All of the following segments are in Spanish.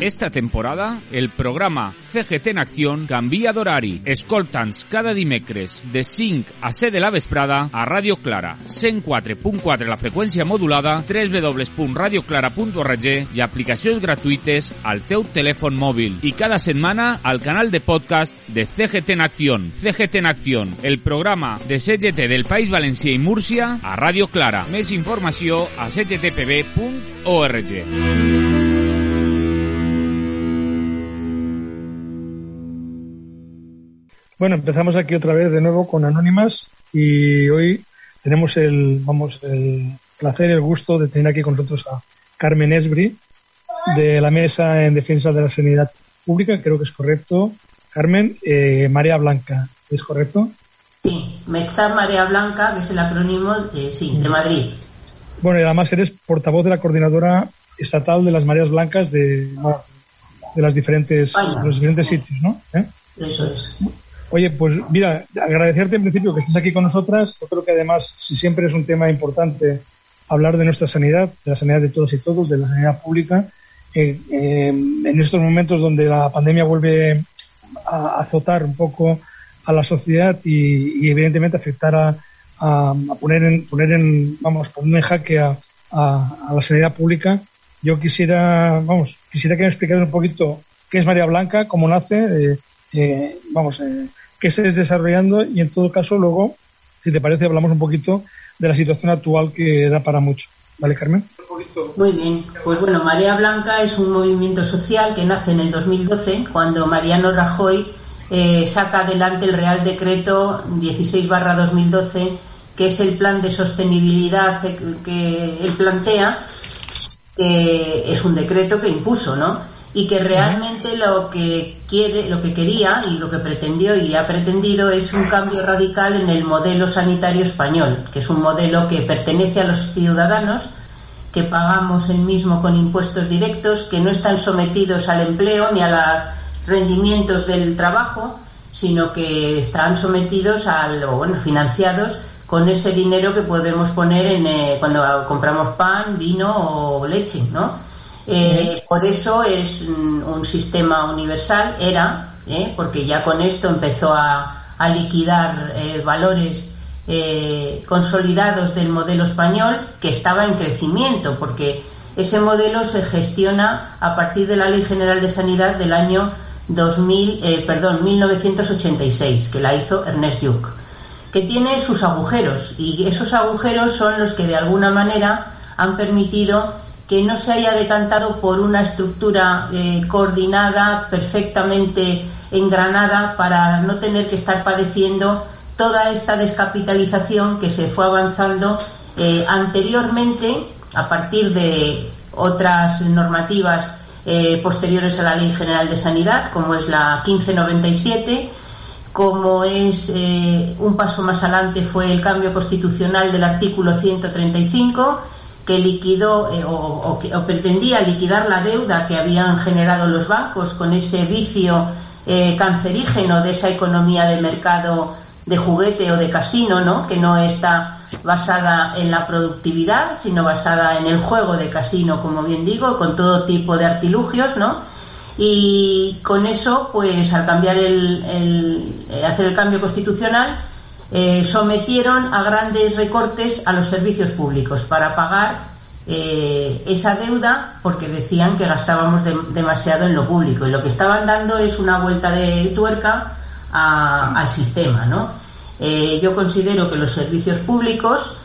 Esta temporada, el programa CGT en Acción canvia d'horari. Escolta'ns cada dimecres de 5 a 7 de la vesprada a Ràdio Clara, 104.4 la freqüència modulada, www.radioclara.org i aplicacions gratuïtes al teu telèfon mòbil. I cada setmana al canal de podcast de CGT en Acción. CGT en Acción, el programa de CGT del País Valencià i Múrcia a Ràdio Clara. Més informació a cgtpb.org. Bueno, empezamos aquí otra vez de nuevo con Anónimas y hoy tenemos el, vamos, el placer, el gusto de tener aquí con nosotros a Carmen Esbri de la Mesa en Defensa de la Sanidad Pública, creo que es correcto. Carmen, eh, María Blanca, ¿es correcto? Sí, MEXA María Blanca, que es el acrónimo, de, sí, de Madrid. Bueno, y además eres portavoz de la coordinadora estatal de las Marías Blancas de, de las diferentes, de los diferentes sitios, ¿no? ¿Eh? Eso es. Oye, pues mira, agradecerte en principio que estés aquí con nosotras. Yo creo que además, si siempre es un tema importante hablar de nuestra sanidad, de la sanidad de todos y todos, de la sanidad pública, eh, eh, en estos momentos donde la pandemia vuelve a azotar un poco a la sociedad y, evidentemente afectar a, poner en poner en vamos poner en jaque a, a, la sanidad pública yo quisiera vamos quisiera que me explicaras un poquito qué es María Blanca cómo nace eh, eh, vamos eh, que estés desarrollando y en todo caso luego, si te parece, hablamos un poquito de la situación actual que da para mucho. ¿Vale, Carmen? Muy bien. Pues bueno, María Blanca es un movimiento social que nace en el 2012 cuando Mariano Rajoy eh, saca adelante el Real Decreto 16 2012 que es el plan de sostenibilidad que él plantea, que es un decreto que impuso, ¿no? Y que realmente lo que quiere, lo que quería y lo que pretendió y ha pretendido es un cambio radical en el modelo sanitario español, que es un modelo que pertenece a los ciudadanos, que pagamos el mismo con impuestos directos, que no están sometidos al empleo ni a los rendimientos del trabajo, sino que están sometidos al, o bueno, financiados con ese dinero que podemos poner en, eh, cuando compramos pan, vino o leche, ¿no? Eh, por eso es un, sistema universal, era, eh, porque ya con esto empezó a, liquidar eh, valores consolidados del modelo español que estaba en crecimiento, porque ese modelo se gestiona a partir de la Ley General de Sanidad del año 2000, perdón, 1986, que la hizo Ernest Lluch, que tiene sus agujeros y esos agujeros son los que de alguna manera han permitido que no se haya decantado por una estructura eh, coordinada, perfectamente engranada, para no tener que estar padeciendo toda esta descapitalización que se fue avanzando eh, anteriormente a partir de otras normativas eh, posteriores a la Ley General de Sanidad, como es la 1597, como es un paso más adelante fue el cambio constitucional del artículo 135 que liquidó eh, o, pretendía liquidar la deuda que habían generado los bancos con ese vicio eh, cancerígeno de esa economía de mercado de juguete o de casino, ¿no? que no está basada en la productividad, sino basada en el juego de casino, como bien digo, con todo tipo de artilugios, ¿no? Y con eso, pues al cambiar el, el eh, hacer el cambio constitucional, eh, sometieron a grandes recortes a los servicios públicos para pagar eh, esa deuda porque decían que gastábamos demasiado en lo público y lo que estaban dando es una vuelta de tuerca al sistema. ¿no? Eh, yo considero que los servicios públicos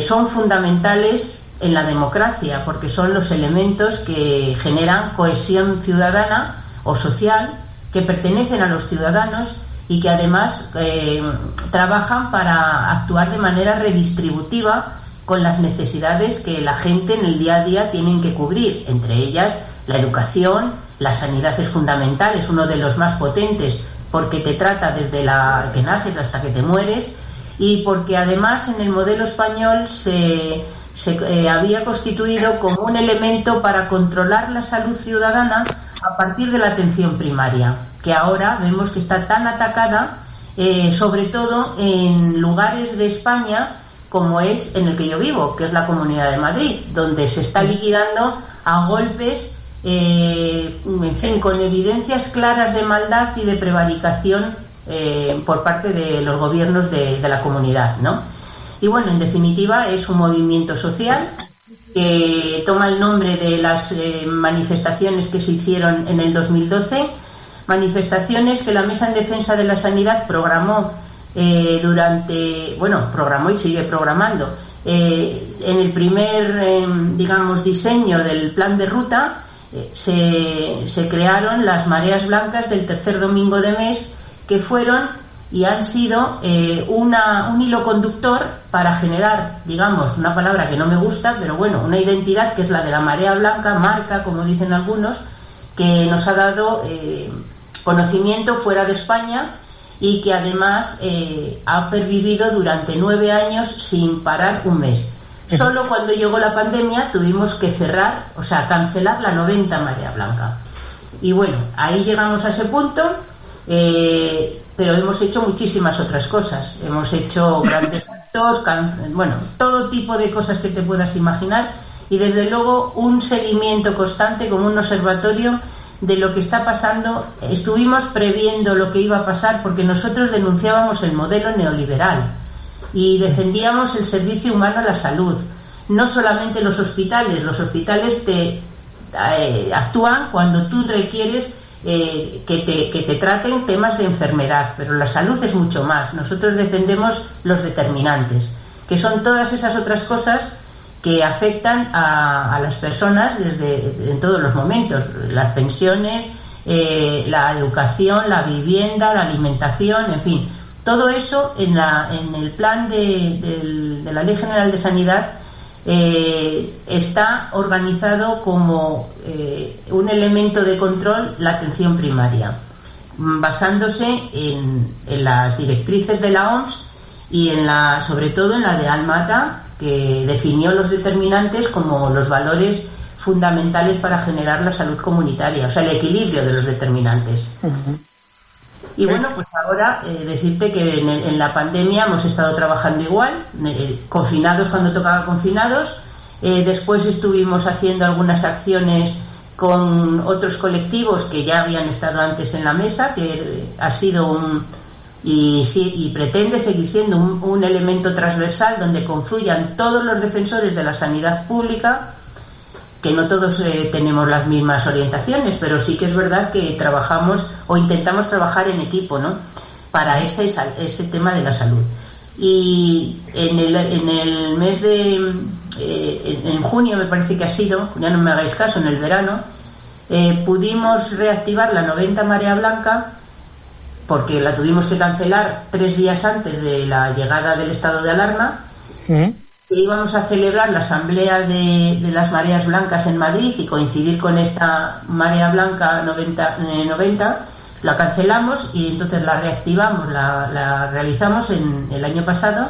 son fundamentales en la democracia porque son los elementos que generan cohesión ciudadana o social que pertenecen a los ciudadanos y que además eh, trabajan para actuar de manera redistributiva con las necesidades que la gente en el día a día tienen que cubrir, entre ellas la educación, la sanidad es fundamental, es uno de los más potentes porque te trata desde la que naces hasta que te mueres y porque además en el modelo español se, se eh, había constituido como un elemento para controlar la salud ciudadana a partir de la atención primaria que ahora vemos que está tan atacada, eh, sobre todo en lugares de España como es en el que yo vivo, que es la Comunidad de Madrid, donde se está liquidando a golpes eh, en fin, con evidencias claras de maldad y de prevaricación eh, por parte de los gobiernos de, la comunidad, ¿no? Y bueno, en definitiva, es un movimiento social que toma el nombre de las eh, manifestaciones que se hicieron en el 2012, manifestaciones que la Mesa en Defensa de la Sanidad programó durante, bueno, programó y sigue programando. en el primer, digamos, diseño del plan de ruta, se, crearon las mareas blancas del tercer domingo de mes, que fueron y han sido eh, una, un hilo conductor para generar, digamos, una palabra que no me gusta, pero bueno, una identidad que es la de la marea blanca, marca, como dicen algunos, que nos ha dado eh, conocimiento fuera de España y que además eh, ha pervivido durante nueve años sin parar un mes. Solo cuando llegó la pandemia tuvimos que cerrar, o sea, cancelar la 90 Marea Blanca. Y bueno, ahí llegamos a ese punto, eh, pero hemos hecho muchísimas otras cosas. Hemos hecho grandes actos, bueno, todo tipo de cosas que te puedas imaginar y desde luego un seguimiento constante como un observatorio de lo que está pasando. Estuvimos previendo lo que iba a pasar porque nosotros denunciábamos el modelo neoliberal y defendíamos el servicio humano a la salud. No solamente los hospitales, los hospitales te eh, actúan cuando tú requieres eh, que, te, que te traten temas de enfermedad, pero la salud es mucho más. Nosotros defendemos los determinantes, que son todas esas otras cosas que afectan a, las personas desde en todos los momentos, las pensiones, eh, la educación, la vivienda, la alimentación, en fin, todo eso en, la, en el plan de, la Ley General de Sanidad eh, está organizado como eh, un elemento de control la atención primaria, basándose en, las directrices de la OMS y en la, sobre todo en la de Almata, que definió los determinantes como los valores fundamentales para generar la salud comunitaria, o sea, el equilibrio de los determinantes. Y bueno, pues ahora eh, decirte que en, la pandemia hemos estado trabajando igual, eh, confinados cuando tocaba confinados, eh, después estuvimos haciendo algunas acciones con otros colectivos que ya habían estado antes en la mesa, que ha sido un y, y pretende seguir siendo un, un elemento transversal donde confluyan todos los defensores de la sanidad pública que no todos eh, tenemos las mismas orientaciones, pero sí que es verdad que trabajamos o intentamos trabajar en equipo, ¿no? Para ese, ese tema de la salud. Y en el, en el mes de, eh, en junio me parece que ha sido, ya no me hagáis caso, en el verano, eh, pudimos reactivar la 90 Marea Blanca porque la tuvimos que cancelar tres días antes de la llegada del estado de alarma. ¿Mm? íbamos a celebrar la asamblea de, las mareas blancas en Madrid y coincidir con esta marea blanca 90, 90 eh, la cancelamos y entonces la reactivamos, la, realizamos en el año pasado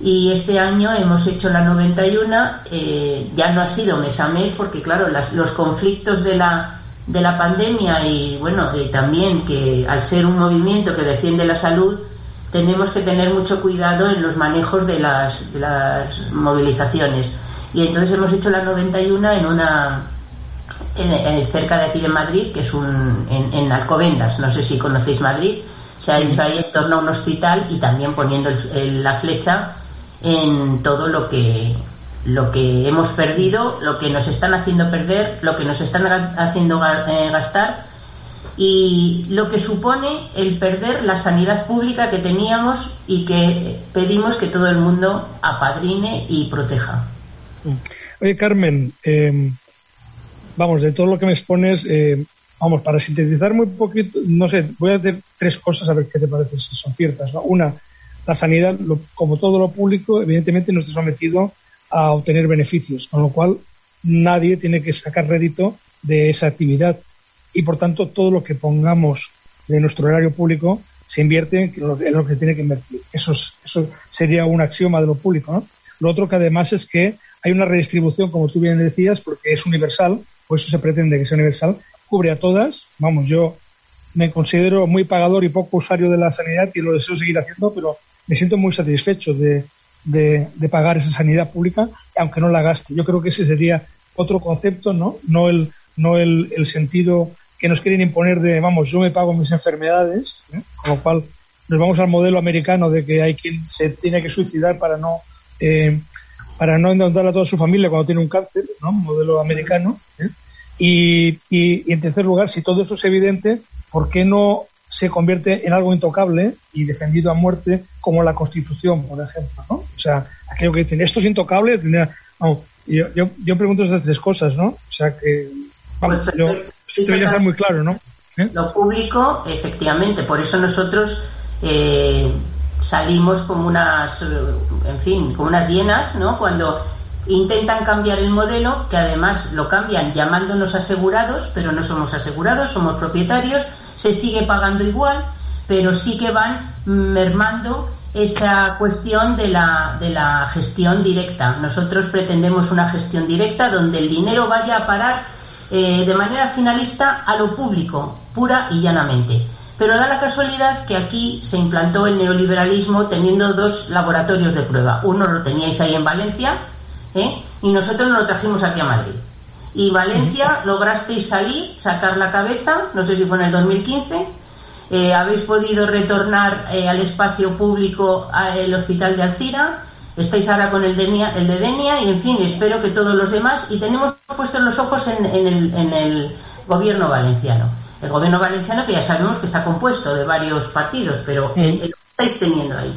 y este año hemos hecho la 91, eh, ya no ha sido mes a mes porque claro, los conflictos de la, de la pandemia y bueno, también que al ser un movimiento que defiende la salud, tenemos que tener mucho cuidado en los manejos de las, movilizaciones. Y entonces hemos hecho la 91 en una en, cerca de aquí de Madrid, que es un en, Alcobendas, no sé si conocéis Madrid, se ha hecho ahí en torno a un hospital y también poniendo la flecha en todo lo que lo que hemos perdido, lo que nos están haciendo perder, lo que nos están haciendo eh, gastar y lo que supone el perder la sanidad pública que teníamos y que pedimos que todo el mundo apadrine y proteja. Oye, Carmen, em, vamos, de todo lo que me expones, em, vamos, para sintetizar muy poquito, no sé, voy a hacer tres cosas a ver qué te parece si son ciertas. Una, la sanidad, como todo lo público, evidentemente no está sometido a obtener beneficios, con lo cual nadie tiene que sacar rédito de esa actividad y por tanto todo lo que pongamos de nuestro horario público se invierte en lo, que tiene que invertir. Eso, eso sería un axioma de lo público. Lo otro que además es que hay una redistribución, como tú bien decías, porque es universal, o eso se pretende que sea universal, cubre a todas. Vamos, yo me considero muy pagador y poco usuario de la sanidad y lo deseo seguir haciendo, pero me siento muy satisfecho de, de, de pagar esa sanidad pública, aunque no la gaste. Yo creo que ese sería otro concepto, ¿no? No el no el, el sentido que nos quieren imponer de, vamos, yo me pago mis enfermedades, ¿eh? con lo cual nos vamos al modelo americano de que hay quien se tiene que suicidar para no eh, para no endeudarle a toda su familia cuando tiene un cáncer, ¿no? Modelo americano. ¿eh? Y, y, y, en tercer lugar, si todo eso es evidente, ¿por qué no se convierte en algo intocable y defendido a muerte como la Constitución, por ejemplo, ¿no? O sea, aquello que dicen, esto es intocable, vamos, yo, yo, yo pregunto esas tres cosas, ¿no? O sea que, vamos, pues, yo, ya está muy claro, ¿no? ¿Eh? Lo público, efectivamente, por eso nosotros eh, salimos como unas, en fin, como unas llenas, ¿no? Cuando intentan cambiar el modelo, que además lo cambian llamándonos asegurados, pero no somos asegurados, somos propietarios, se sigue pagando igual, pero sí que van mermando esa cuestión de la, de la gestión directa. Nosotros pretendemos una gestión directa donde el dinero vaya a parar eh, de manera finalista a lo público, pura y llanamente. Pero da la casualidad que aquí se implantó el neoliberalismo teniendo dos laboratorios de prueba. Uno lo teníais ahí en Valencia ¿eh? y nosotros nos lo trajimos aquí a Madrid. Y Valencia lograsteis salir, sacar la cabeza, no sé si fue en el 2015, eh, habéis podido retornar eh, al espacio público al hospital de Alcira, estáis ahora con el, Denia, el de Denia y en fin, espero que todos los demás, y tenemos puestos los ojos en, en, el, en el gobierno valenciano el gobierno valenciano que ya sabemos que está compuesto de varios partidos, pero el, que estáis teniendo ahí.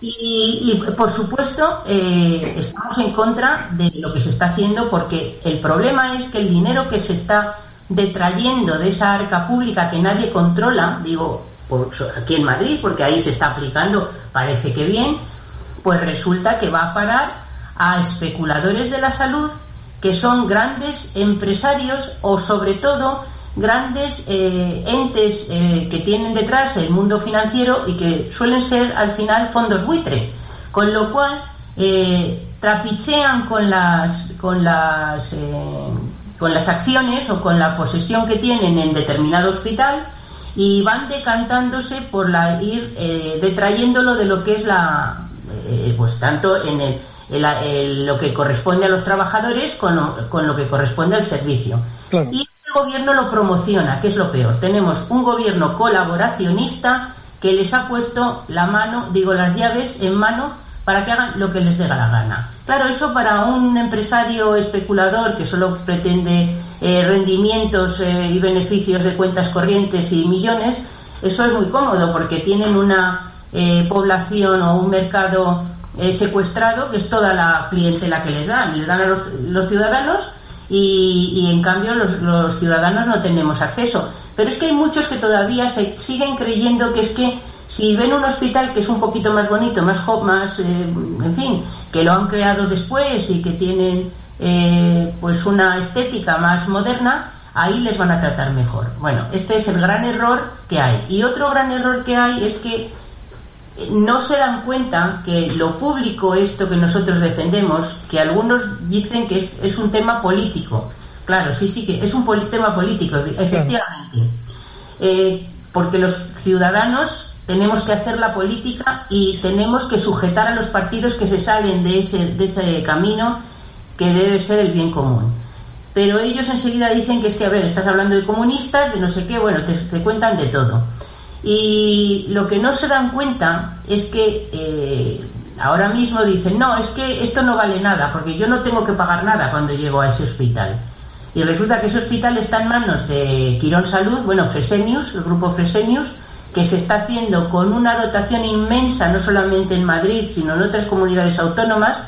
Y, por supuesto eh, estamos en contra de lo que se está haciendo porque el problema es que el dinero que se está detrayendo de esa arca pública que nadie controla, digo aquí en Madrid, porque ahí se está aplicando, parece que bien, pues resulta que va a parar a especuladores de la salud que son grandes empresarios o sobre todo grandes eh, entes eh, que tienen detrás el mundo financiero y que suelen ser al final fondos buitre, con lo cual eh, trapichean con las con las con las acciones o con la posesión que tienen en determinado hospital y van decantándose por la ir detrayéndolo de lo que es la pues tanto en el, lo que corresponde a los trabajadores con, con lo que corresponde al servicio. Y el gobierno lo promociona, que es lo peor. Tenemos un gobierno colaboracionista que les ha puesto la mano, digo las llaves en mano para que hagan lo que les dé la gana. Claro, eso para un empresario especulador que solo pretende eh, rendimientos eh, y beneficios de cuentas corrientes y millones, eso es muy cómodo porque tienen una eh, población o un mercado secuestrado que es toda la clientela que les dan. Les dan a los ciudadanos y, en cambio los, ciudadanos no tenemos acceso. Pero es que hay muchos que todavía se siguen creyendo que es que si ven un hospital que es un poquito más bonito, más, más eh, en fin, que lo han creado después y que tienen eh, pues una estética más moderna, ahí les van a tratar mejor. Bueno, este es el gran error que hay. Y otro gran error que hay es que no se dan cuenta que lo público, esto que nosotros defendemos, que algunos dicen que es, un tema político. Claro, sí, sí, que es un tema político, efectivamente. Eh, porque los ciudadanos tenemos que hacer la política y tenemos que sujetar a los partidos que se salen de ese, de ese camino que debe ser el bien común. Pero ellos enseguida dicen que es que, a ver, estás hablando de comunistas, de no sé qué, bueno, te cuentan de todo. Y lo que no se dan cuenta es que eh, ahora mismo dicen, no, es que esto no vale nada, porque yo no tengo que pagar nada cuando llego a ese hospital. Y resulta que ese hospital está en manos de Quirón Salud, bueno, Fresenius, el grupo Fresenius, que se está haciendo con una dotación inmensa, no solamente en Madrid, sino en otras comunidades autónomas,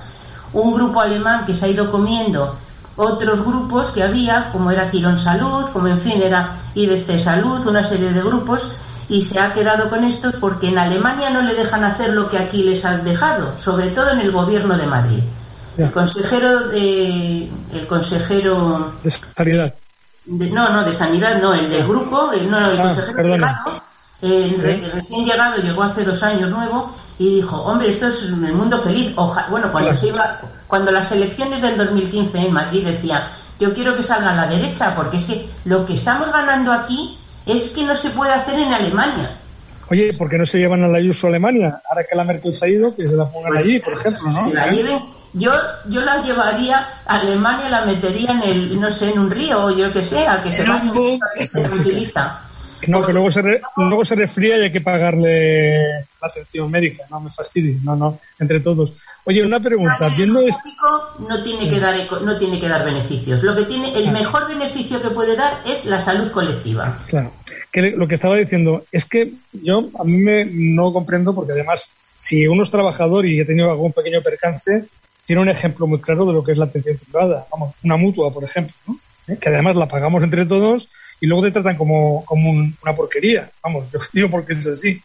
un grupo alemán que se ha ido comiendo otros grupos que había, como era Quirón Salud, como en fin era IDC Salud, una serie de grupos, y se ha quedado con estos porque en Alemania no le dejan hacer lo que aquí les han dejado, sobre todo en el gobierno de Madrid. El consejero de, el consejero de sanidad. no, no, de sanidad no, el del grupo, el, no, el ah, consejero llegado, el, recién llegado llegó hace dos años nuevo y dijo, hombre, esto es el mundo feliz. bueno, cuando se iba, cuando las elecciones del 2015 en Madrid decía, yo quiero que salga a la derecha, porque es que lo que estamos ganando aquí es que no se puede hacer en Alemania. Oye, ¿por qué no se llevan a la Ayuso a Alemania? Ahora que la Merkel se ha ido, que se la pongan allí, por ejemplo, ¿no? Se la lleven yo yo la llevaría a Alemania la metería en el no sé en un río o yo que sé a que se, se utiliza no, que luego se, luego se resfría y hay que pagarle la atención médica. No me fastidie, no, no, entre todos. Oye, una pregunta. Viendo esto... no tiene que dar no tiene que dar beneficios. Lo que tiene el mejor beneficio que puede dar es la salud colectiva. Claro. Que lo que estaba diciendo es que yo a mí me no comprendo porque además si uno es trabajador y ha tenido algún pequeño percance tiene un ejemplo muy claro de lo que es la atención privada. Vamos, una mutua, por ejemplo, ¿no? ¿Eh? que además la pagamos entre todos y luego te tratan como, como una porquería. Vamos, yo digo porque es así.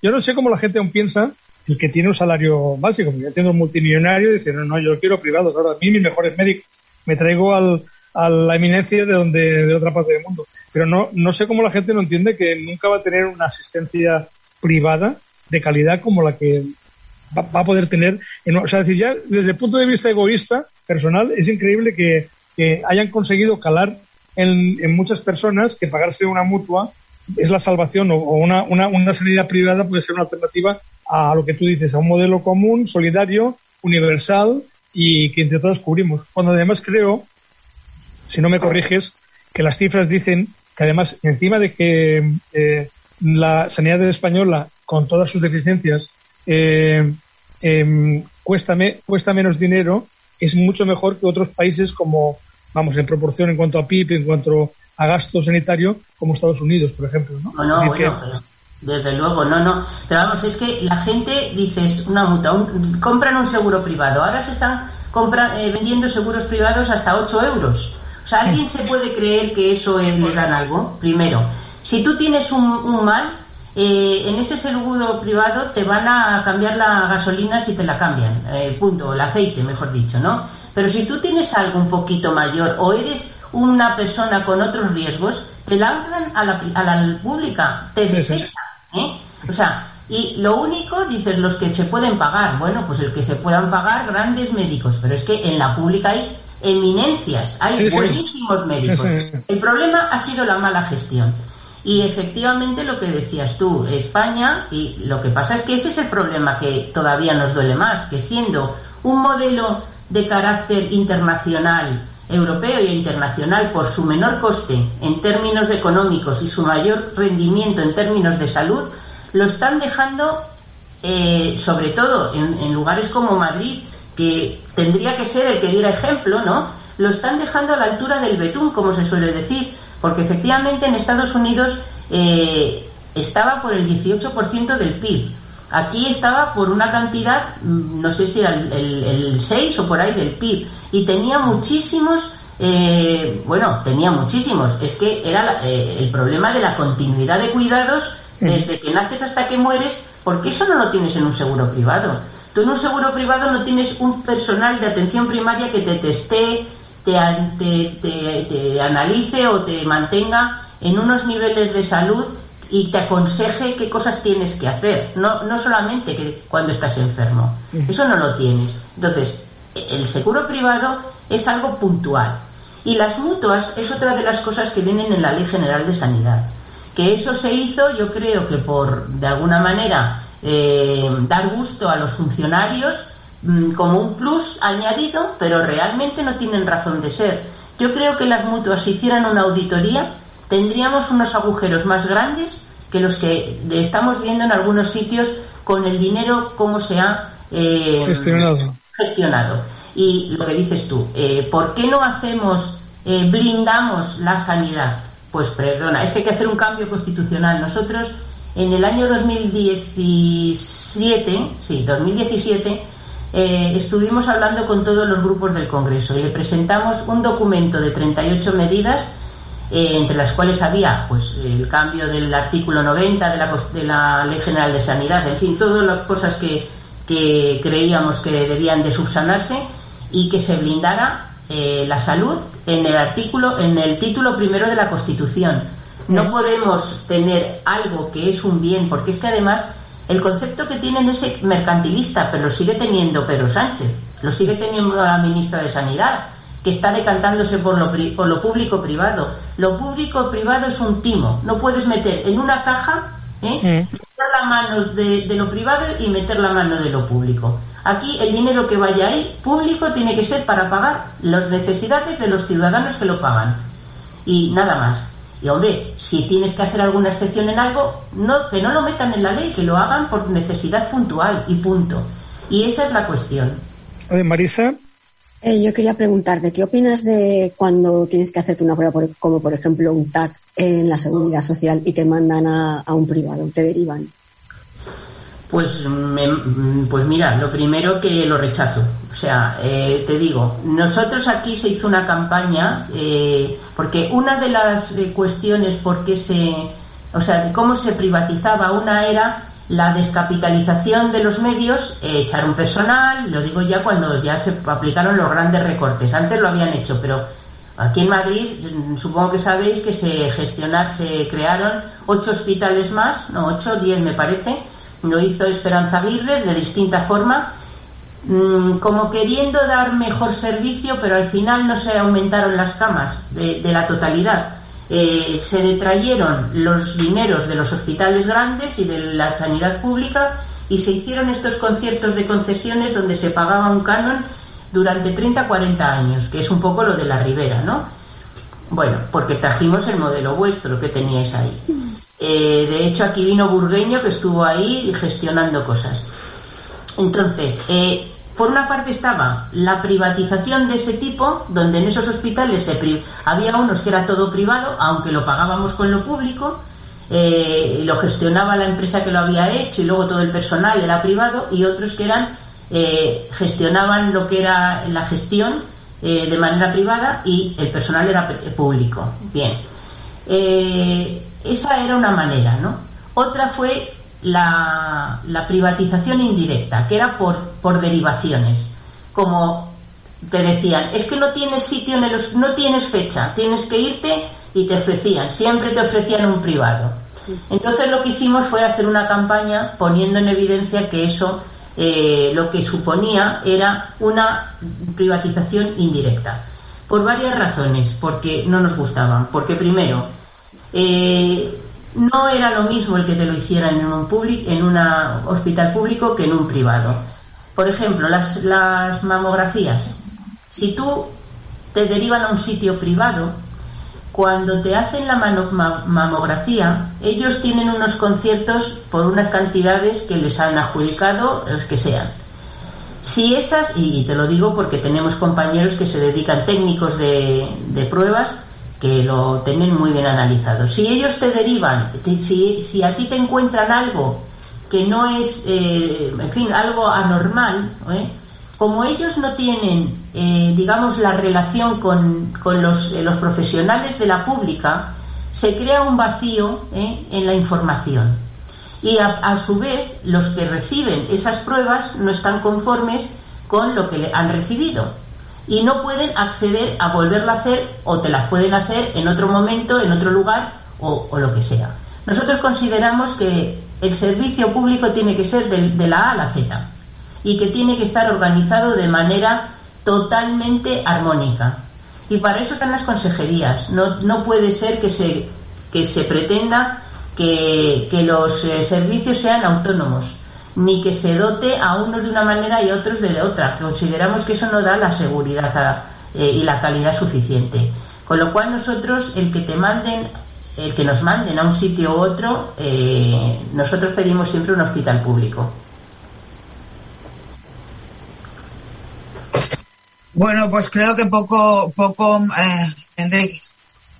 Yo no sé cómo la gente aún piensa el que tiene un salario básico. Yo entiendo un multimillonario y dice, no, no, yo quiero privado. Ahora, a mí mis mejores médicos me traigo al, a la eminencia de donde de otra parte del mundo. Pero no, no sé cómo la gente no entiende que nunca va a tener una asistencia privada de calidad como la que va, a poder tener. En, o sea, decir, ya desde el punto de vista egoísta, personal, es increíble que, que hayan conseguido calar en, muchas personas que pagarse una mutua es la salvación o, una, una, una sanidad privada puede ser una alternativa a lo que tú dices, a un modelo común, solidario, universal y que entre todos cubrimos. Cuando además creo, si no me corriges, que las cifras dicen que además encima de que eh, la sanidad española, con todas sus deficiencias, eh, em, cuesta, cuesta menos dinero, es mucho mejor que otros países como vamos, en proporción en cuanto a PIB, en cuanto a gasto sanitario, como Estados Unidos, por ejemplo. No, no, bueno, desde luego, no, no. Pero vamos, es que la gente, dices, una mutua, compran un seguro privado. Ahora se están eh, vendiendo seguros privados hasta 8 euros. O sea, ¿alguien se puede creer que eso le dan algo? Primero, si tú tienes un, mal, eh, en ese seguro privado te van a cambiar la gasolina si te la cambian, eh, punto, el aceite, mejor dicho, ¿no? Pero si tú tienes algo un poquito mayor o eres una persona con otros riesgos, te lanzan a la, a la pública, te desechan. ¿eh? O sea, y lo único, dices, los que se pueden pagar, bueno, pues el que se puedan pagar grandes médicos, pero es que en la pública hay eminencias, hay buenísimos médicos. El problema ha sido la mala gestión. Y efectivamente lo que decías tú, España, y lo que pasa es que ese es el problema que todavía nos duele más, que siendo un modelo de carácter internacional, europeo e internacional, por su menor coste en términos económicos y su mayor rendimiento en términos de salud, lo están dejando, eh, sobre todo en, lugares como Madrid, que tendría que ser el que diera ejemplo, ¿no? Lo están dejando a la altura del betún, como se suele decir, porque efectivamente en Estados Unidos eh, estaba por el 18% del PIB Aquí estaba por una cantidad, mm, no sé si era el, 6 o por ahí del PIB, y tenía muchísimos, eh, bueno, tenía muchísimos. Es que era eh, el problema de la continuidad de cuidados desde que naces hasta que mueres, porque eso no lo tienes en un seguro privado. Tú en un seguro privado no tienes un personal de atención primaria que te teste, te, te, te analice o te mantenga en unos niveles de salud y te aconseje qué cosas tienes que hacer, no, no solamente que cuando estás enfermo. Eso no lo tienes. Entonces, el seguro privado es algo puntual. Y las mutuas es otra de las cosas que vienen en la Ley General de Sanidad. Que eso se hizo, yo creo que por, de alguna manera, eh, dar gusto a los funcionarios como un plus añadido, pero realmente no tienen razón de ser. Yo creo que las mutuas, si hicieran una auditoría, tendríamos unos agujeros más grandes que los que estamos viendo en algunos sitios con el dinero como se ha eh, gestionado. Y lo que dices tú, eh, ¿por qué no hacemos, eh, blindamos la sanidad? Pues perdona, es que hay que hacer un cambio constitucional. Nosotros en el año 2017, sí, 2017, estuvimos hablando con todos los grupos del Congreso y le presentamos un documento de 38 medidas eh, entre las cuales había pues el cambio del artículo 90 de la, de la Ley General de Sanidad, en fin, todas las cosas que, que creíamos que debían de subsanarse y que se blindara eh, la salud en el artículo, en el título primero de la Constitución. No podemos tener algo que es un bien, porque es que además el concepto que tienen es mercantilista, pero lo sigue teniendo Pedro Sánchez, lo sigue teniendo la ministra de Sanidad, que está decantándose por lo, por lo público-privado. Lo público-privado es un timo. No puedes meter en una caja, ¿eh? Mm. meter la mano de, lo privado y meter la mano de lo público. Aquí el dinero que vaya ahí público tiene que ser para pagar las necesidades de los ciudadanos que lo pagan. Y nada más. Y hombre, si tienes que hacer alguna excepción en algo, no, que no lo metan en la ley, que lo hagan por necesidad puntual y punto. Y esa es la cuestión. Marisa. Eh, yo quería preguntarte, ¿qué opinas de cuando tienes que hacerte una prueba, como por ejemplo un TAC en la seguridad social y te mandan a, un privado, te derivan? Pues, pues mira, lo primero que lo rechazo. O sea, eh, te digo, nosotros aquí se hizo una campaña, eh, porque una de las cuestiones por qué se, o sea, de cómo se privatizaba, una era la descapitalización de los medios, eh, echar un personal, lo digo ya cuando ya se aplicaron los grandes recortes. Antes lo habían hecho, pero aquí en Madrid mm, supongo que sabéis que se gestionaron, se crearon ocho hospitales más, no ocho, diez me parece, lo hizo Esperanza Aguirre de distinta forma, mm, como queriendo dar mejor servicio, pero al final no se aumentaron las camas de la totalidad eh, se detrayeron los dineros de los hospitales grandes y de la sanidad pública y se hicieron estos conciertos de concesiones donde se pagaba un canon durante 30 40 años, que es un poco lo de la Ribera, ¿no? Bueno, porque trajimos el modelo vuestro que teníais ahí. Eh, de hecho, aquí vino Burgueño que estuvo ahí gestionando cosas. Entonces, eh, por una parte estaba la privatización de ese tipo, donde en esos hospitales se había unos que era todo privado, aunque lo pagábamos con lo público, eh, lo gestionaba la empresa que lo había hecho y luego todo el personal era privado, y otros que eran eh, gestionaban lo que era la gestión de manera privada y el personal era público. Bien, esa era una manera, ¿no? Otra fue la, privatización indirecta, que era por, por derivaciones, como te decían, es que no tienes sitio en el, no tienes fecha, tienes que irte y te ofrecían, siempre te ofrecían un privado. Entonces lo que hicimos fue hacer una campaña poniendo en evidencia que eso eh, lo que suponía era una privatización indirecta. Por varias razones, porque no nos gustaban. Porque primero, eh, no era lo mismo el que te lo hicieran en un en un hospital público que en un privado. Por ejemplo, las, las mamografías. Si tú te derivan a un sitio privado, cuando te hacen la mamografía, ellos tienen unos conciertos por unas cantidades que les han adjudicado, los que sean. Si esas, y te lo digo porque tenemos compañeros que se dedican técnicos de, de pruebas, que lo tienen muy bien analizado. Si ellos te derivan, si, si a ti te encuentran algo que no es, eh, en fin, algo anormal, ¿eh? como ellos no tienen, eh, digamos, la relación con, con los, los, profesionales de la pública, se crea un vacío en la información. Y a, a, su vez, los que reciben esas pruebas no están conformes con lo que han recibido y no pueden acceder a volverlo a hacer o te las pueden hacer en otro momento, en otro lugar o, lo que sea. Nosotros consideramos que el servicio público tiene que ser de, la A a la Z y que tiene que estar organizado de manera totalmente armónica. Y para eso están las consejerías. No, no puede ser que se, que se pretenda que, que los eh, servicios sean autónomos ni que se dote a unos de una manera y a otros de otra. Consideramos que eso no da la seguridad eh, y la calidad suficiente. Con lo cual nosotros, el que te manden, el que nos manden a un sitio u otro, eh, nosotros pedimos siempre un hospital público. Bueno, pues creo que poco, poco, eh, Enrique.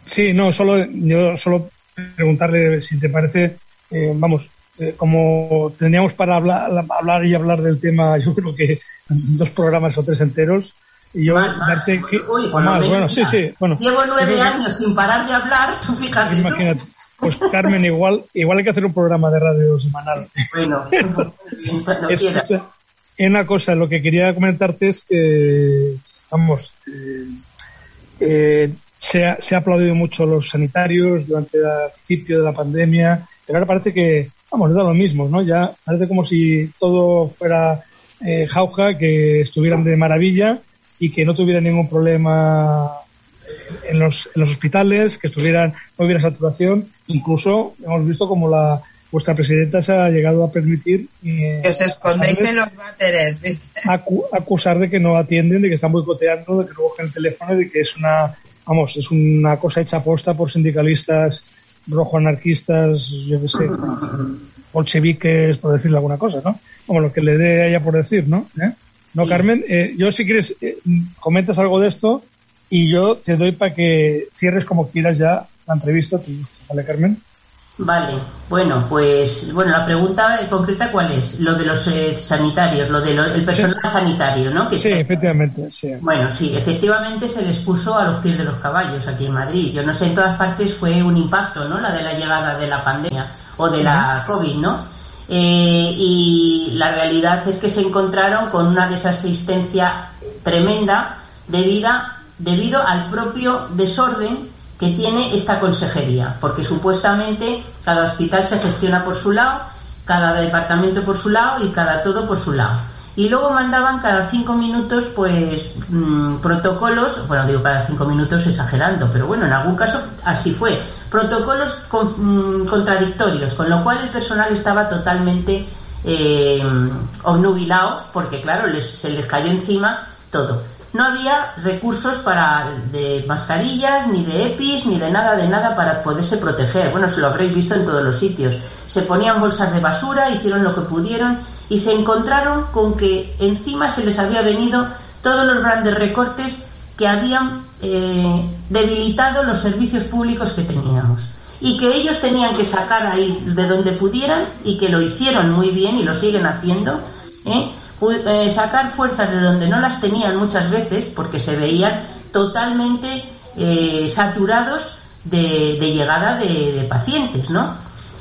Sí, no, solo yo solo preguntarle si te parece, eh, vamos, eh, como teníamos para hablar, hablar y hablar del tema, yo creo que dos programas o tres enteros. Y yo que. bueno, sí, sí. Bueno, Llevo nueve años sin parar de hablar, tú fíjate. Imagínate. Pues Carmen, igual, igual hay que hacer un programa de radio semanal. Bueno, no es, una cosa, lo que quería comentarte es que, vamos, eh, eh, se, ha, se ha aplaudido mucho los sanitarios durante el principio de la pandemia, pero ahora parece que vamos, da lo mismo, ¿no? Ya parece como si todo fuera eh, jauja, que estuvieran de maravilla y que no tuvieran ningún problema en los, en los hospitales, que estuvieran, no hubiera saturación. Incluso hemos visto como la, vuestra presidenta se ha llegado a permitir... Eh, que os escondéis en los váteres, acusar de que no atienden, de que están boicoteando, de que no cogen el teléfono, de que es una, vamos, es una cosa hecha aposta por sindicalistas rojo anarquistas, yo qué sé, bolcheviques, por decirle alguna cosa, ¿no? Como lo que le dé a ella por decir, ¿no? ¿Eh? No, Carmen, eh, yo si quieres, eh, comentas algo de esto y yo te doy para que cierres como quieras ya la entrevista, ¿vale, Carmen? Vale, bueno, pues bueno, la pregunta concreta cuál es, lo de los eh, sanitarios, lo del personal sanitario, ¿no? sí, efectivamente, sí. Bueno, sí, efectivamente se les puso a los pies de los caballos aquí en Madrid. Yo no sé, en todas partes fue un impacto, ¿no? La de la llegada de la pandemia o de la COVID, ¿no? Eh, y la realidad es que se encontraron con una desasistencia tremenda debido al propio desorden que tiene esta consejería, porque supuestamente cada hospital se gestiona por su lado, cada departamento por su lado y cada todo por su lado. Y luego mandaban cada cinco minutos, pues, mm, protocolos, bueno, digo cada cinco minutos exagerando, pero bueno, en algún caso así fue, protocolos mm, contradictorios, con lo cual el personal estaba totalmente eh, obnubilado, porque claro, se les cayó encima todo no había recursos para de mascarillas, ni de EPIs, ni de nada, de nada para poderse proteger. Bueno, se lo habréis visto en todos los sitios. Se ponían bolsas de basura, hicieron lo que pudieron y se encontraron con que encima se les había venido todos los grandes recortes que habían eh, debilitado los servicios públicos que teníamos y que ellos tenían que sacar ahí de donde pudieran y que lo hicieron muy bien y lo siguen haciendo. ¿eh? Eh, sacar fuerzas de donde no las tenían muchas veces porque se veían totalmente eh, saturados de, llegada de, pacientes, ¿no?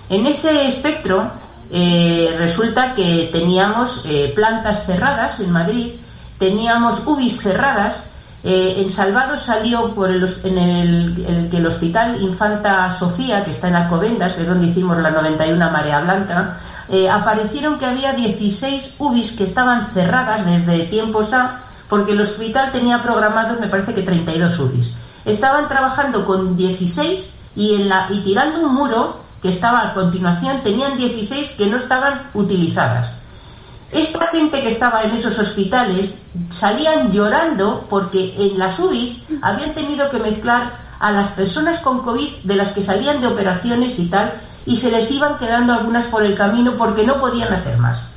En ese espectro eh, resulta que teníamos plantas cerradas en Madrid, teníamos UBIs cerradas, en Salvado salió por el, en el, el, hospital Infanta Sofía, que está en Alcobendas, es donde hicimos la 91 Marea Blanca, eh, aparecieron que había 16 UBIs que estaban cerradas desde tiempos A, porque el hospital tenía programados, me parece que 32 UBIs. Estaban trabajando con 16 y, en la, y tirando un muro que estaba a continuación, tenían 16 que no estaban utilizadas. Esta gente que estaba en esos hospitales salían llorando porque en las UBIs habían tenido que mezclar a las personas con COVID de las que salían de operaciones y tal y se les iban quedando algunas por el camino porque no podían hacer más.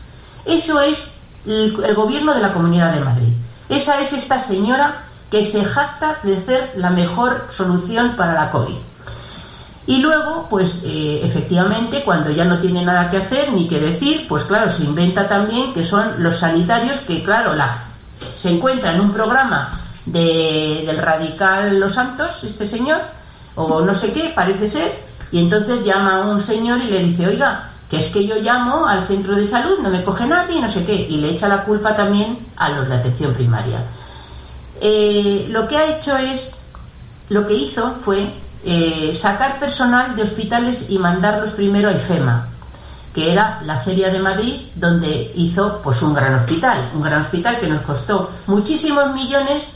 Eso es el, gobierno de la Comunidad de Madrid. Esa es esta señora que se jacta de ser la mejor solución para la COVID. Y luego, pues eh, efectivamente, cuando ya no tiene nada que hacer ni que decir, pues claro, se inventa también que son los sanitarios que, claro, la, se encuentra en un programa de, del radical Los Santos, este señor, o no sé qué, parece ser, y entonces llama a un señor y le dice, oiga, que es que yo llamo al centro de salud, no me coge nadie, no sé qué, y le echa la culpa también a los de atención primaria. Eh, lo que ha hecho es, lo que hizo fue eh, sacar personal de hospitales y mandarlos primero a IFEMA, que era la feria de Madrid, donde hizo pues un gran hospital, un gran hospital que nos costó muchísimos millones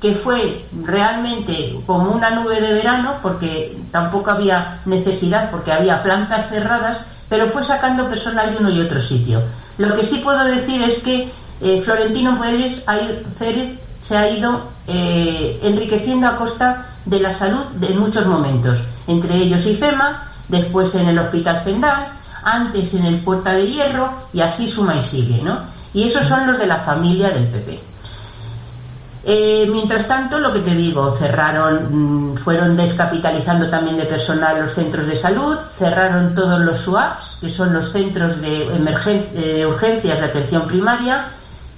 que fue realmente como una nube de verano, porque tampoco había necesidad, porque había plantas cerradas, pero fue sacando personal de uno y otro sitio. Lo que sí puedo decir es que eh, Florentino Pérez, se ha ido eh, enriqueciendo a costa de la salud de muchos momentos, entre ellos IFEMA, después en el Hospital Zendal, antes en el Puerta de Hierro y así suma y sigue, ¿no? Y esos son los de la familia del PP. Eh, mientras tanto, lo que te digo, cerraron, mm, fueron descapitalizando también de personal los centros de salud, cerraron todos los SUAPs, que son los centros de eh, urgencias de atención primaria,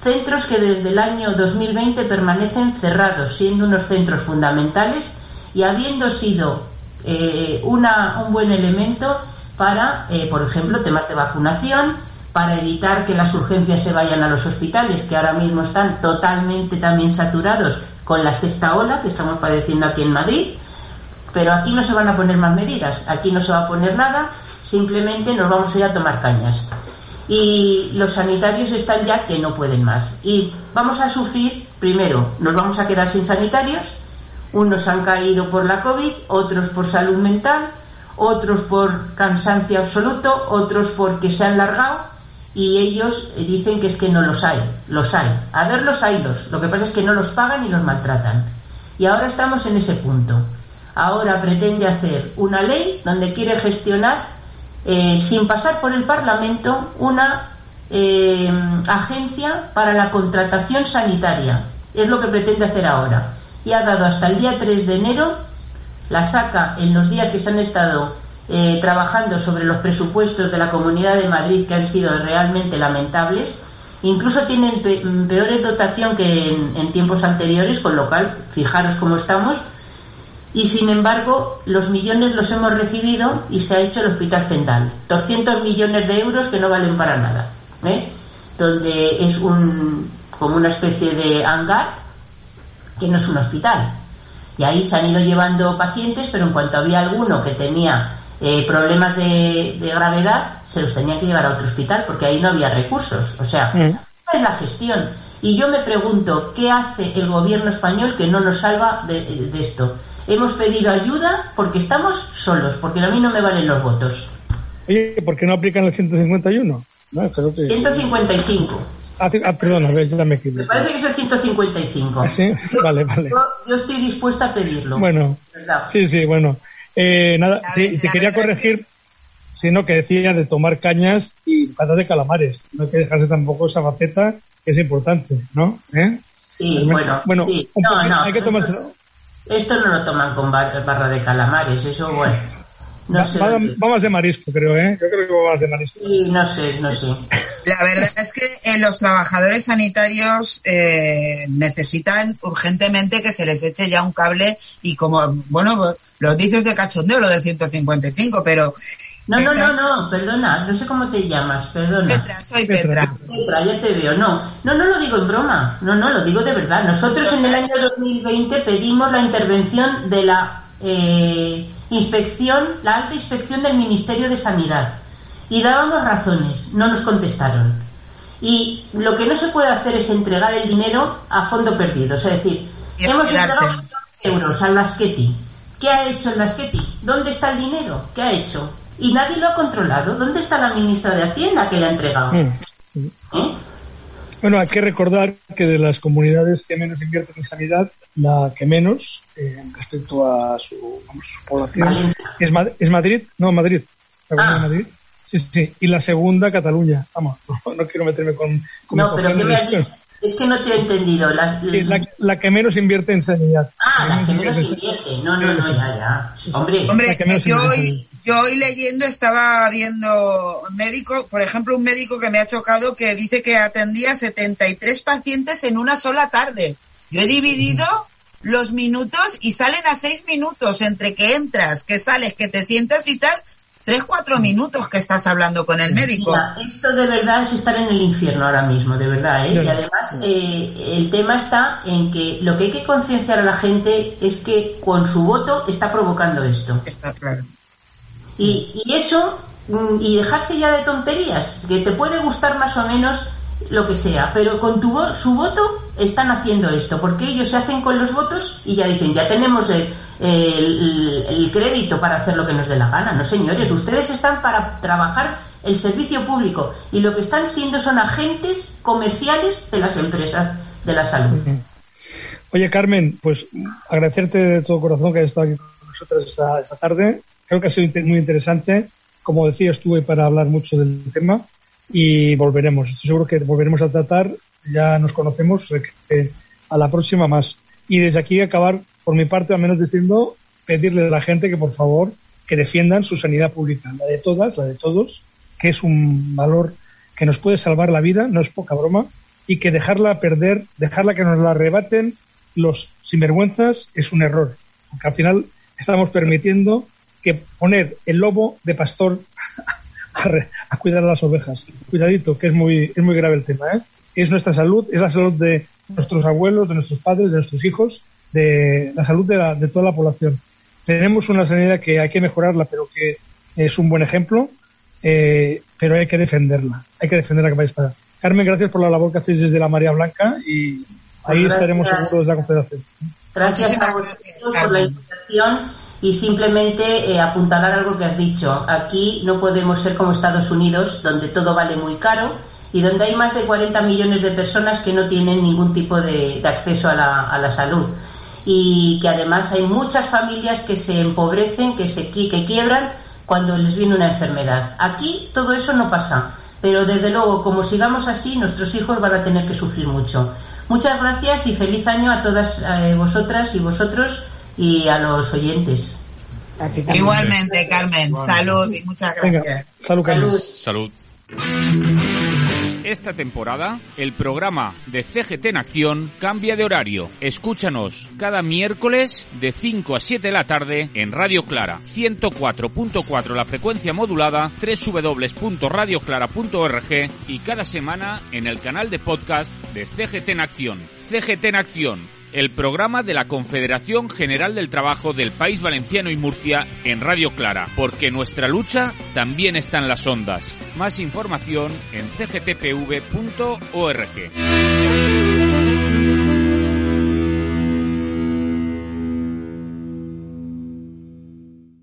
centros que desde el año 2020 permanecen cerrados, siendo unos centros fundamentales y habiendo sido eh, una, un buen elemento para, por ejemplo, temas de vacunación, para evitar que las urgencias se vayan a los hospitales, que ahora mismo están totalmente también saturados con la sexta ola que estamos padeciendo aquí en Madrid. Pero aquí no se van a poner más medidas, aquí no se va a poner nada, simplemente nos vamos a ir a tomar cañas. Y los sanitarios están ya que no pueden más. Y vamos a sufrir, primero, nos vamos a quedar sin sanitarios, unos han caído por la COVID, otros por salud mental, otros por cansancio absoluto, otros porque se han largado y ellos dicen que es que no los hay, los hay. A ver, los hay los. Lo que pasa es que no los pagan y los maltratan. Y ahora estamos en ese punto. Ahora pretende hacer una ley donde quiere gestionar, eh, sin pasar por el Parlamento, una eh, agencia para la contratación sanitaria. Es lo que pretende hacer ahora. Y ha dado hasta el día 3 de enero, la saca en los días que se han estado eh, trabajando sobre los presupuestos de la Comunidad de Madrid, que han sido realmente lamentables. Incluso tienen peores dotación que en, tiempos anteriores, con lo cual, fijaros cómo estamos. Y sin embargo, los millones los hemos recibido y se ha hecho el Hospital Central. 200 millones de euros que no valen para nada. ¿eh? Donde es un, como una especie de hangar que no es un hospital. Y ahí se han ido llevando pacientes, pero en cuanto había alguno que tenía eh, problemas de, gravedad, se los tenían que llevar a otro hospital porque ahí no había recursos. O sea, mm. es la gestión. Y yo me pregunto, ¿qué hace el gobierno español que no nos salva de, esto? Hemos pedido ayuda porque estamos solos, porque a mí no me valen los votos. Oye, ¿por qué no aplican el 151? 155. Ah, ah, perdona, ya me equivoco. Me parece que es el 155. ¿Ah, sí? vale, vale. Yo, estoy dispuesta a pedirlo. Bueno, sí, sí, bueno. Eh, nada, te, quería corregir, sino que decía de tomar cañas y patas de calamares. No hay que dejarse tampoco esa faceta, que es importante, ¿no? ¿Eh? Sí, bueno, bueno sí. no, no, hay que tomarse... esto, no lo toman con barra de calamares, eso, bueno. No sé. Va, más de marisco, creo, ¿eh? Yo creo que va más de marisco. Sí, no sé, no sé. La verdad es que eh, los trabajadores sanitarios eh, necesitan urgentemente que se les eche ya un cable y como, bueno, lo dices de cachondeo, lo del 155, pero... No, no, no, no, perdona, no sé cómo te llamas, perdona. Petra, soy Petra. Petra, ya te veo, no. No, no lo digo en broma, no, no, lo digo de verdad. Nosotros en el año 2020 pedimos la intervención de la... Eh, inspección, la alta inspección del Ministerio de Sanidad. Y dábamos razones, no nos contestaron. Y lo que no se puede hacer es entregar el dinero a fondo perdido. Es decir, hemos entregado euros al Lasqueti. ¿Qué ha hecho el Lasqueti? ¿Dónde está el dinero? ¿Qué ha hecho? Y nadie lo ha controlado. ¿Dónde está la ministra de Hacienda que le ha entregado? Mm. ¿Eh? Bueno, hay que recordar que de las comunidades que menos invierten en sanidad, la que menos, eh, respecto a su, población, es, es, Madrid, no, Madrid. Ah. Madrid. Sí, sí, y la segunda, Cataluña. Vamos, no, quiero meterme con... no, pero ¿qué me has dicho? Es que no te he entendido. La, la, que menos invierte en sanidad. Ah, la, que menos invierte. No, no, no, ya, ya. Hombre, Hombre yo hoy, yo hoy leyendo estaba viendo un médico, por ejemplo, un médico que me ha chocado que dice que atendía 73 pacientes en una sola tarde. Yo he dividido los minutos y salen a seis minutos entre que entras, que sales, que te sientas y tal, tres, cuatro minutos que estás hablando con el médico. esto de verdad es estar en el infierno ahora mismo, de verdad. ¿eh? Y además eh, el tema está en que lo que hay que concienciar a la gente es que con su voto está provocando esto. Está claro. Y, y eso, mm, y dejarse ya de tonterías, que te puede gustar más o menos lo que sea, pero con tu su voto están haciendo esto, porque ellos se hacen con los votos y ya dicen, ya tenemos el, el, crédito para hacer lo que nos dé la gana. No, señores, ustedes están para trabajar el servicio público y lo que están siendo son agentes comerciales de las empresas de la salud. Oye, Carmen, pues agradecerte de todo corazón que hayas estado aquí con nosotros esta, esta tarde. Creo que ha sido muy interesante. Como decía, estuve para hablar mucho del tema y volveremos. Estoy seguro que volveremos a tratar, ya nos conocemos, a la próxima más. Y desde aquí acabar, por mi parte, al menos diciendo, pedirle a la gente que por favor que defiendan su sanidad pública, la de todas, la de todos, que es un valor que nos puede salvar la vida, no es poca broma, y que dejarla perder, dejarla que nos la arrebaten los sinvergüenzas es un error, porque al final estamos permitiendo que poner el lobo de pastor a, cuidar a las ovejas. Cuidadito, que es muy, es muy grave el tema, ¿eh? Es nuestra salud, es la salud de nuestros abuelos, de nuestros padres, de nuestros hijos, de la salud de, la, de toda la población. Tenemos una sanidad que hay que mejorarla, pero que es un buen ejemplo, eh, pero hay que defenderla, hay que defenderla que vais para. Carmen, gracias por la labor que hacéis desde la María Blanca y ahí estaremos seguros de la Confederación. Gracias a vosotros por la invitación y simplemente eh, apuntalar algo que has dicho. Aquí no podemos ser como Estados Unidos, donde todo vale muy caro y donde hay más de 40 millones de personas que no tienen ningún tipo de, acceso a la, salud. Y que además hay muchas familias que se empobrecen, que se que quiebran cuando les viene una enfermedad. Aquí todo eso no pasa, pero desde luego, como sigamos así, nuestros hijos van a tener que sufrir mucho. Muchas gracias y feliz año a todas eh, vosotras y vosotros y a los oyentes. Igualmente, Carmen. Salud y muchas gracias. salud, salud. Esta temporada, el programa de CGT en Acción cambia de horario. Escúchanos cada miércoles de 5 a 7 de la tarde en Radio Clara, 104.4 la frecuencia modulada, www.radioclara.org y cada semana en el canal de podcast de CGT en Acción. CGT en Acción, el programa de la Confederación General del Trabajo del País Valenciano y Murcia en Radio Clara, porque nuestra lucha también está en las ondas. Más información en cgtpv.org.